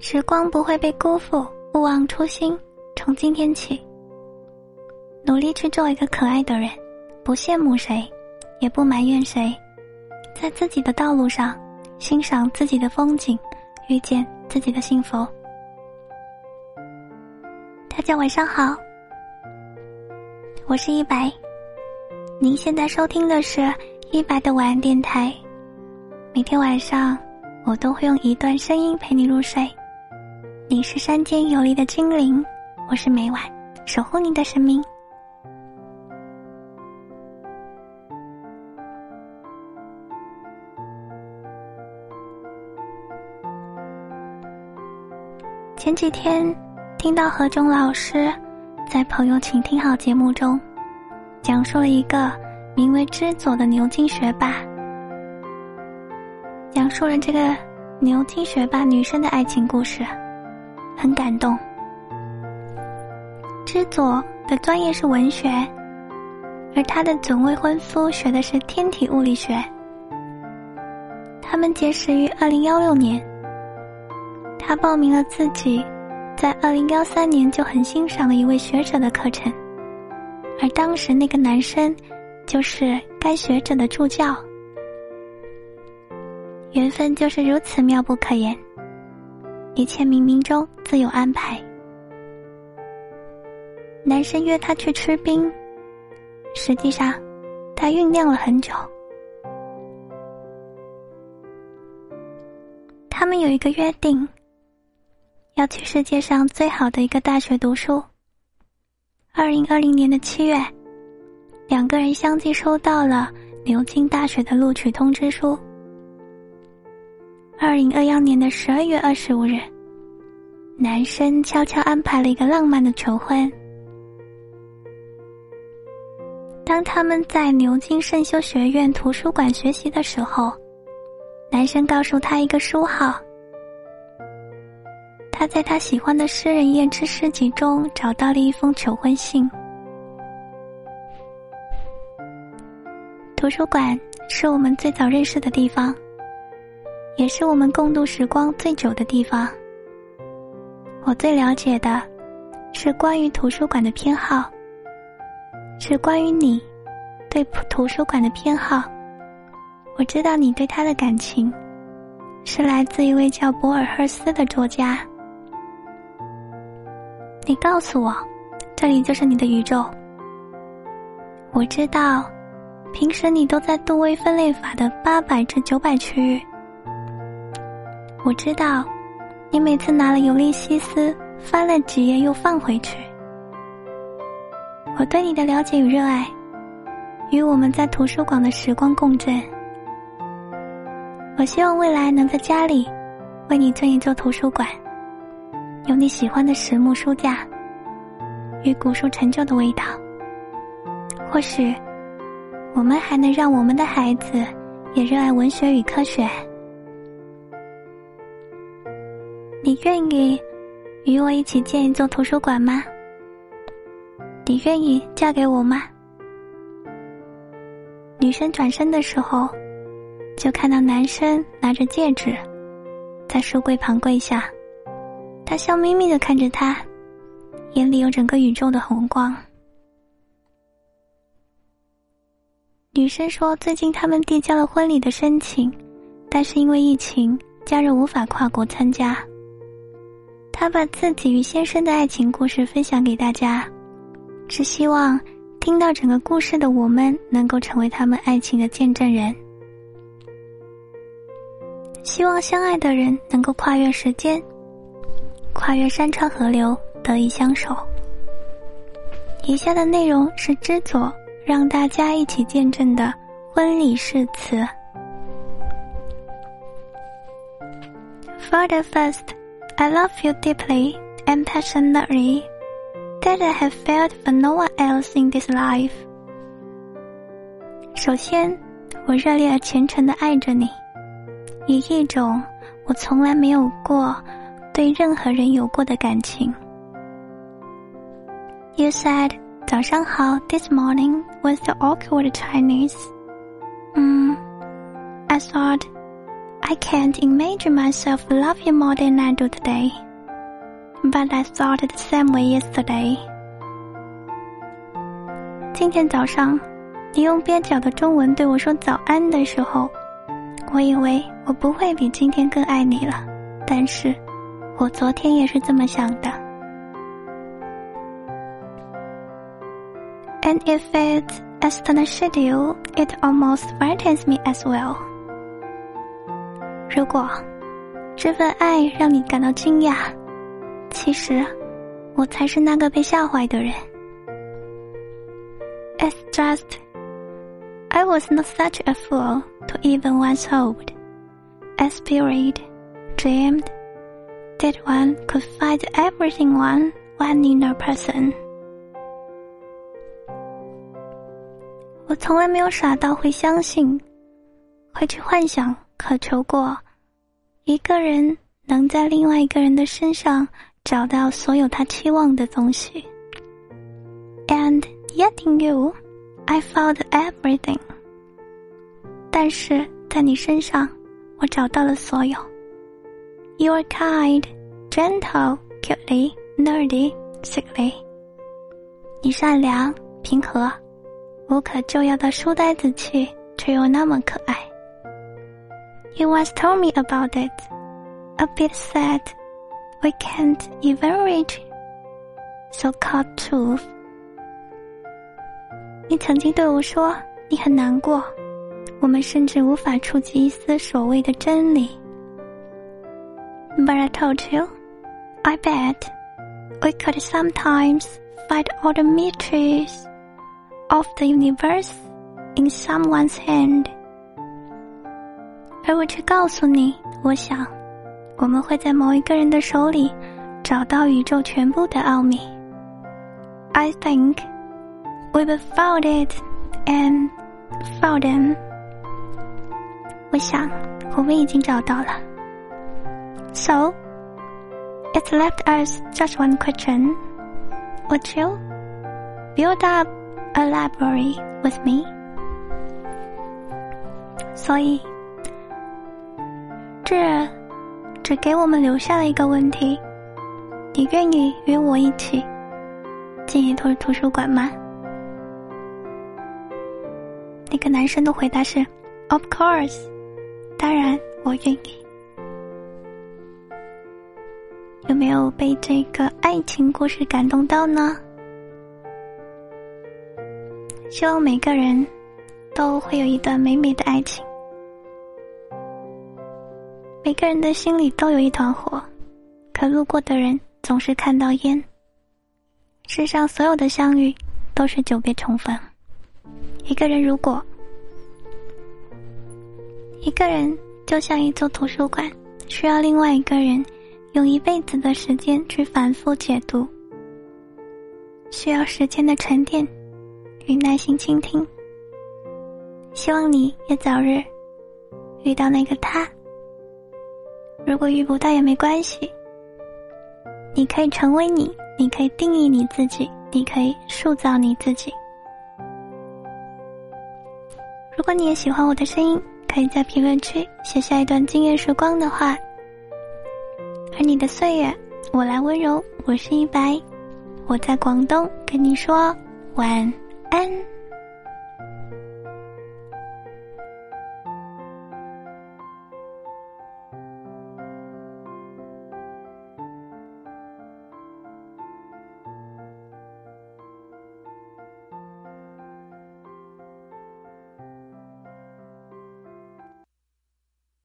时光不会被辜负，勿忘初心。从今天起，努力去做一个可爱的人，不羡慕谁，也不埋怨谁，在自己的道路上欣赏自己的风景，遇见自己的幸福。大家晚上好，我是一白。您现在收听的是一白的晚安电台，每天晚上我都会用一段声音陪你入睡。你是山间有力的精灵，我是每晚守护你的神明。前几天听到何炅老师在《朋友请听好》节目中讲述了一个名为知佐的牛津学霸，讲述了这个牛津学霸女生的爱情故事。很感动。知佐的专业是文学，而他的准未婚夫学的是天体物理学。他们结识于二零幺六年，他报名了自己在二零幺三年就很欣赏的一位学者的课程，而当时那个男生就是该学者的助教。缘分就是如此妙不可言。一切冥冥中自有安排。男生约她去吃冰，实际上，他酝酿了很久。他们有一个约定，要去世界上最好的一个大学读书。二零二零年的七月，两个人相继收到了牛津大学的录取通知书。二零二幺年的十二月二十五日，男生悄悄安排了一个浪漫的求婚。当他们在牛津圣修学院图书馆学习的时候，男生告诉他一个书号。他在他喜欢的诗人叶芝诗集中找到了一封求婚信。图书馆是我们最早认识的地方。也是我们共度时光最久的地方。我最了解的，是关于图书馆的偏好，是关于你对图书馆的偏好。我知道你对他的感情，是来自一位叫博尔赫斯的作家。你告诉我，这里就是你的宇宙。我知道，平时你都在杜威分类法的八百至九百区域。我知道，你每次拿了《尤利西斯》，翻了几页又放回去。我对你的了解与热爱，与我们在图书馆的时光共振。我希望未来能在家里，为你建一座图书馆，有你喜欢的实木书架，与古书陈旧的味道。或许，我们还能让我们的孩子也热爱文学与科学。你愿意与我一起建一座图书馆吗？你愿意嫁给我吗？女生转身的时候，就看到男生拿着戒指，在书柜旁跪下。他笑眯眯的看着她，眼里有整个宇宙的红光。女生说：“最近他们递交了婚礼的申请，但是因为疫情，家人无法跨国参加。”他把自己与先生的爱情故事分享给大家，是希望听到整个故事的我们能够成为他们爱情的见证人。希望相爱的人能够跨越时间，跨越山川河流，得以相守。以下的内容是知佐让大家一起见证的婚礼誓词。For the first. I love you deeply and passionately, that I have felt for no one else in this life. 首先，我热烈而虔诚的爱着你，以一种我从来没有过对任何人有过的感情。You said 早上好 this morning with the awkward Chinese. Hmm. I thought I can't imagine myself love you more than I do today. But I thought the same way yesterday. 今天早上，你用蹩脚的中文对我说早安的时候，我以为我不会比今天更爱你了。但是，我昨天也是这么想的。And if it's astonished you, it almost frightens me as well. 如果这份爱让你感到惊讶，其实我才是那个被吓坏的人。It's just I was not such a fool to even once hold, aspired, dreamed that one could find everything one one in a person. 我从来没有傻到会相信，会去幻想、渴求过，一个人能在另外一个人的身上找到所有他期望的东西。And yet in you, I found everything. 但是在你身上，我找到了所有。You are kind, gentle, cutely, nerdy, sickly. 你善良、平和。无可救药的书呆子气，却又那么可爱。You once told me about it, a bit sad. We can't even reach so-called truth. 你曾经对我说，你很难过，我们甚至无法触及一丝所谓的真理。But I told you, I bet we could sometimes find all the mysteries of the universe in someone's hand， 而我却告诉你，我想，我们会在某一个人的手里找到宇宙全部的奥秘。I think we've found it and found them。我想，我们已经找到了。So it's left us just one question. Would you build up a library with me。所以， 是只给我们留下了一个问题：你愿意约我一起进一座图书馆吗？那个男生的回答是：“Of course，当然，我愿意。”有没有被这个爱情故事感动到呢？希望每个人都会有一段美美的爱情。每个人的心里都有一团火，可路过的人总是看到烟。世上所有的相遇都是久别重逢。一个人如果，一个人就像一座图书馆，需要另外一个人用一辈子的时间去反复解读，需要时间的沉淀。与耐心倾听，希望你也早日遇到那个他。如果遇不到也没关系，你可以成为你，你可以定义你自己，你可以塑造你自己。如果你也喜欢我的声音，可以在评论区写下一段惊艳时光的话。而你的岁月，我来温柔。我是一白，我在广东跟你说晚安。